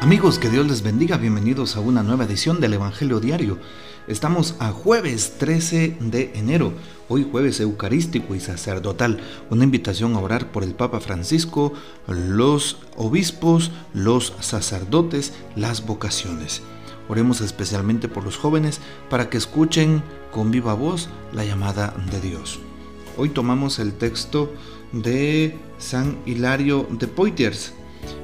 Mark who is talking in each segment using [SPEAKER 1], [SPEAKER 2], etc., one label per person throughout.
[SPEAKER 1] Amigos, que Dios les bendiga, bienvenidos a una nueva edición del Evangelio Diario. Estamos a jueves 13 de enero, hoy jueves eucarístico y sacerdotal, una invitación a orar por el Papa Francisco, los obispos, los sacerdotes, las vocaciones. Oremos especialmente por los jóvenes para que escuchen con viva voz la llamada de Dios. Hoy tomamos el texto de San Hilario de Poitiers,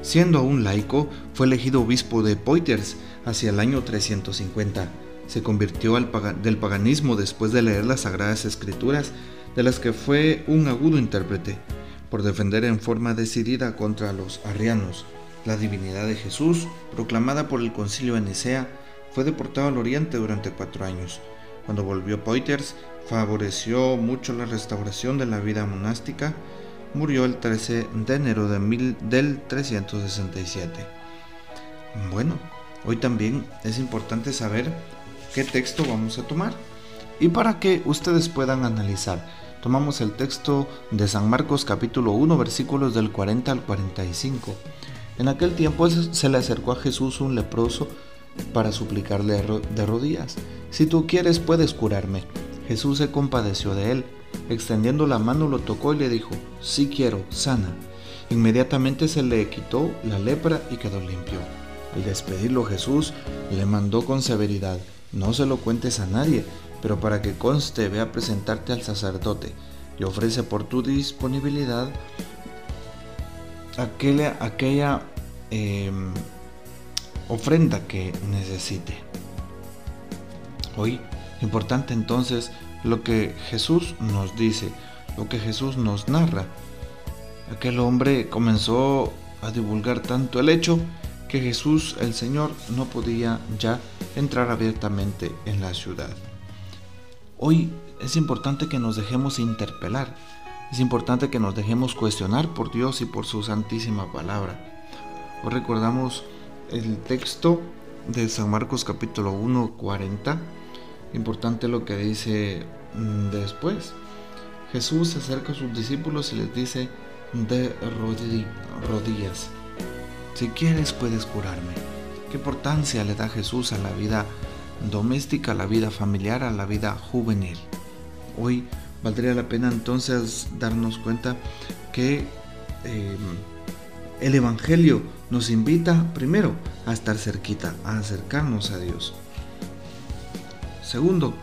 [SPEAKER 1] Siendo aún laico, fue elegido obispo de Poitiers hacia el año 350. Se convirtió del paganismo después de leer las Sagradas Escrituras, de las que fue un agudo intérprete, por defender en forma decidida contra los arrianos. La divinidad de Jesús, proclamada por el concilio de Nicea, fue deportado al oriente durante cuatro años. Cuando volvió Poitiers, favoreció mucho la restauración de la vida monástica, murió el 13 de enero de mil, del 367. Bueno, hoy también es importante saber qué texto vamos a tomar y para que ustedes puedan analizar. Tomamos el texto de San Marcos capítulo 1 versículos del 40 al 45. En aquel tiempo se le acercó a Jesús un leproso para suplicarle de rodillas, si tú quieres puedes curarme. Jesús se compadeció de él Extendiendo la mano lo tocó y le dijo, sí quiero, sana. Inmediatamente se le quitó la lepra y quedó limpio. Al despedirlo Jesús le mandó con severidad, no se lo cuentes a nadie, pero para que conste ve a presentarte al sacerdote y ofrece por tu disponibilidad aquella, aquella em, ofrenda que necesite. Hoy, importante entonces lo que Jesús nos dice, lo que Jesús nos narra. Aquel hombre comenzó a divulgar tanto el hecho que Jesús el Señor no podía ya entrar abiertamente en la ciudad. Hoy es importante que nos dejemos interpelar, es importante que nos dejemos cuestionar por Dios y por su santísima palabra. Hoy recordamos el texto de San Marcos capítulo 1, 40 Importante lo que dice mm, después. Jesús se acerca a sus discípulos y les dice de rodillas, si quieres puedes curarme. ¿Qué importancia le da Jesús a la vida doméstica, a la vida familiar, a la vida juvenil? Hoy valdría la pena entonces darnos cuenta que em, el Evangelio nos invita primero a estar cerquita, a acercarnos a Dios. Segundo,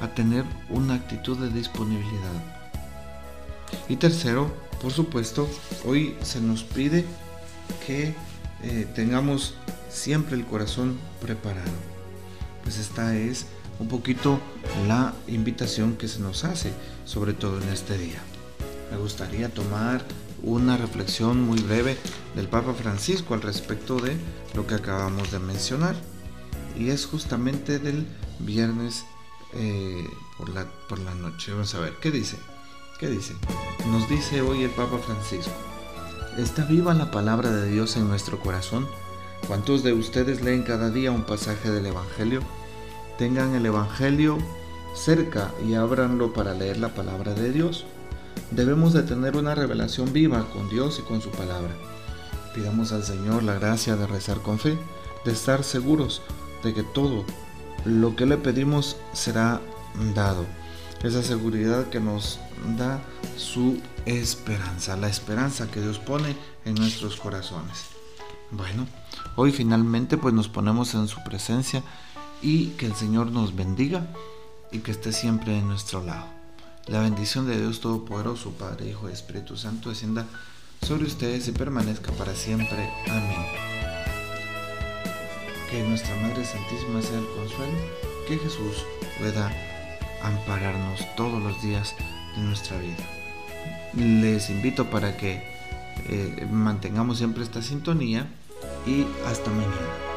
[SPEAKER 1] a tener una actitud de disponibilidad. Y tercero, por supuesto, hoy se nos pide que eh, tengamos siempre el corazón preparado. Pues esta es un poquito la invitación que se nos hace, sobre todo en este día. Me gustaría tomar una reflexión muy breve del Papa Francisco al respecto de lo que acabamos de mencionar. Y es justamente del viernes eh, por, la, por la noche. Vamos a ver, ¿qué dice? ¿Qué dice? Nos dice hoy el Papa Francisco. ¿Está viva la palabra de Dios en nuestro corazón? ¿Cuántos de ustedes leen cada día un pasaje del Evangelio? Tengan el Evangelio cerca y ábranlo para leer la palabra de Dios. Debemos de tener una revelación viva con Dios y con su palabra. Pidamos al Señor la gracia de rezar con fe, de estar seguros de que todo lo que le pedimos será dado. Esa seguridad que nos da su esperanza, la esperanza que Dios pone en nuestros corazones. Bueno, hoy finalmente pues nos ponemos en su presencia y que el Señor nos bendiga y que esté siempre en nuestro lado. La bendición de Dios Todopoderoso, Padre, Hijo y Espíritu Santo descienda sobre ustedes y permanezca para siempre. Amén que nuestra Madre Santísima sea el consuelo, que Jesús pueda ampararnos todos los días de nuestra vida. Les invito para que eh, mantengamos siempre esta sintonía y hasta mañana.